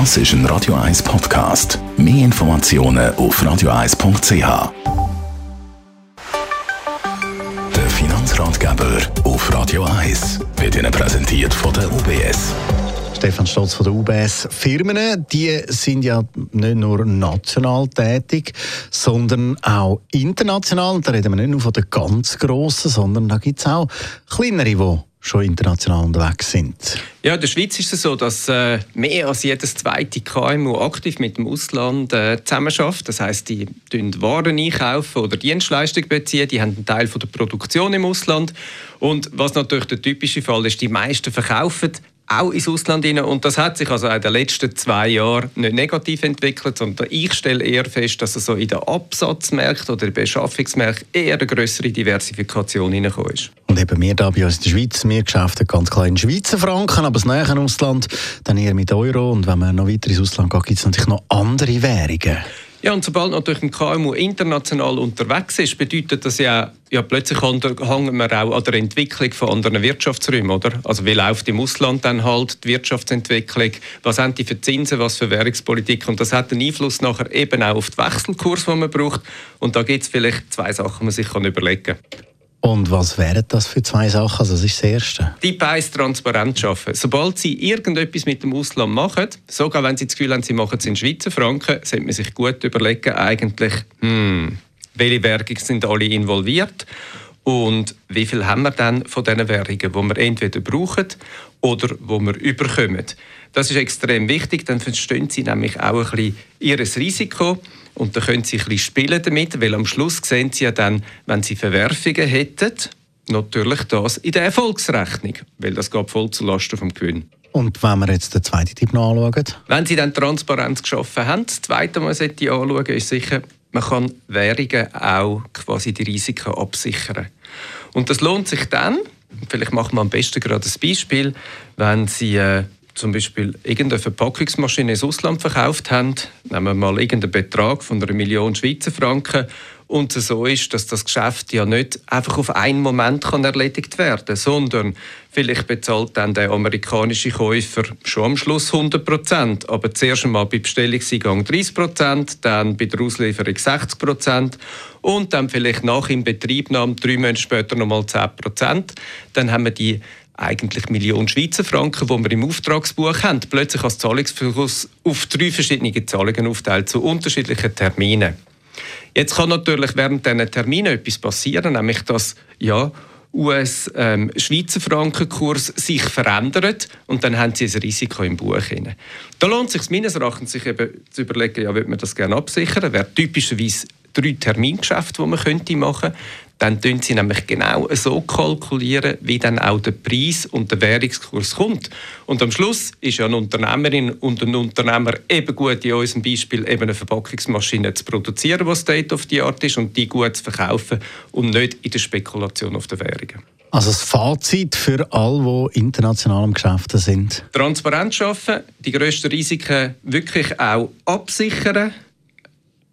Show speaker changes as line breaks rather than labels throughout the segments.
Das ist ein Radio 1 Podcast. Mehr Informationen auf radio1.ch. Der Finanzratgeber auf Radio 1 wird Ihnen präsentiert von der UBS.
Stefan Stotz von der UBS. Firmen, die sind ja nicht nur national tätig, sondern auch international. Da reden wir nicht nur von den ganz Grossen, sondern da gibt es auch kleinere, die schon international unterwegs sind.
Ja, in der Schweiz ist es so, dass äh, mehr als jedes zweite KMU aktiv mit dem Ausland äh, zusammenarbeitet. Das heißt, die Waren einkaufen oder Dienstleistungen beziehen, die haben einen Teil von der Produktion im Ausland. Und was natürlich der typische Fall ist, die meisten verkaufen auch ins Ausland hinein. Und das hat sich also in den letzten zwei Jahren nicht negativ entwickelt, sondern ich stelle eher fest, dass es so in den Absatzmärkten oder den Beschaffungsmärkten eher eine größere Diversifikation hineingekommen.
Und eben wir da bei uns in der Schweiz, wir geschäften ganz klar in Schweizer Franken, aber das nähere Ausland dann eher mit Euro. Und wenn man noch weiter ins Ausland geht, gibt es natürlich noch andere Währungen.
Ja, und sobald natürlich ein KMU international unterwegs ist, bedeutet das ja, ja plötzlich hängen wir auch an der Entwicklung von anderen Wirtschaftsräumen, oder? Also wie läuft im Ausland dann halt die Wirtschaftsentwicklung? Was haben die für Zinsen, was für Währungspolitik? Und das hat einen Einfluss nachher eben auch auf den Wechselkurs, den man braucht. Und da gibt es vielleicht zwei Sachen, die man sich überlegen kann.
Und was wären das für zwei Sachen? Also das ist das Erste.
Die Preis transparent schaffen. Sobald Sie irgendetwas mit dem Ausland machen, sogar wenn Sie das Gefühl haben, Sie machen es in Schweizer Franken, sollte man sich gut überlegen, eigentlich, hm, welche Währungen sind alle involviert und wie viel haben wir dann von diesen Währungen, die wir entweder brauchen oder wo wir überkommen. Das ist extrem wichtig, dann verstehen Sie nämlich auch ein bisschen Ihr Risiko und dann können Sie ein bisschen spielen damit, weil am Schluss sehen Sie ja dann, wenn Sie Verwerfungen hätten, natürlich das in der Erfolgsrechnung, weil das geht voll zulasten vom Gewinn.
Und wenn wir jetzt den zweiten Tipp noch anschauen?
Wenn Sie dann Transparenz geschaffen haben, das zweite, was man anschauen ist sicher, man kann Währungen auch quasi die Risiken absichern. Und das lohnt sich dann, vielleicht machen wir am besten gerade ein Beispiel, wenn Sie äh, zum Beispiel irgendeine Verpackungsmaschine ins Ausland verkauft haben, nehmen wir mal irgendeinen Betrag von einer Million Schweizer Franken und es so ist, dass das Geschäft ja nicht einfach auf einen Moment kann erledigt werden kann, sondern vielleicht bezahlt dann der amerikanische Käufer schon am Schluss 100 Prozent, aber zuerst einmal bei Bestellungseingang 30 Prozent, dann bei der Auslieferung 60 Prozent und dann vielleicht nach im Betriebnahme drei Monate später nochmal 10 Prozent. Dann haben wir die eigentlich Millionen Schweizer Franken, die wir im Auftragsbuch haben, plötzlich als Zahlungsfluss auf drei verschiedene Zahlungen aufteilt, zu unterschiedlichen Terminen. Jetzt kann natürlich während diesen Terminen etwas passieren, nämlich dass ja, US-Schweizer ähm, Frankenkurs sich verändert und dann haben sie ein Risiko im Buch. Da lohnt es sich meines Erachtens sich eben zu überlegen, ja, wird man das gerne absichern? Wäre typischerweise drei Termingeschäfte, die man könnte machen könnte dann kalkulieren sie nämlich genau so kalkulieren, wie dann auch der Preis und der Währungskurs kommt. Und am Schluss ist ja eine Unternehmerin und ein Unternehmer eben gut, in unserem Beispiel eben eine Verpackungsmaschine zu produzieren, die State of the Art ist, und die gut zu verkaufen und nicht in der Spekulation auf der Währungen.
Also das Fazit für alle, die international am Geschäften sind?
Transparenz schaffen, die grössten Risiken wirklich auch absichern,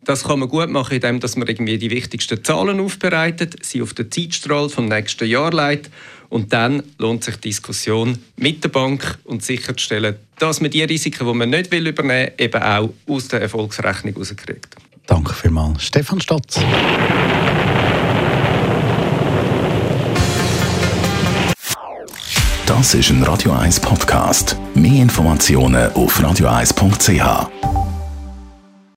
das kann man gut machen, indem man irgendwie die wichtigsten Zahlen aufbereitet, sie auf den Zeitstrahl vom nächsten Jahr leitet und dann lohnt sich die Diskussion mit der Bank und sicherzustellen, dass man die Risiken, die man nicht will übernehmen will, eben auch aus der Erfolgsrechnung rauskriegt.
Danke vielmals. Stefan Stotz.
Das ist ein Radio 1 Podcast. Mehr Informationen auf radio1.ch.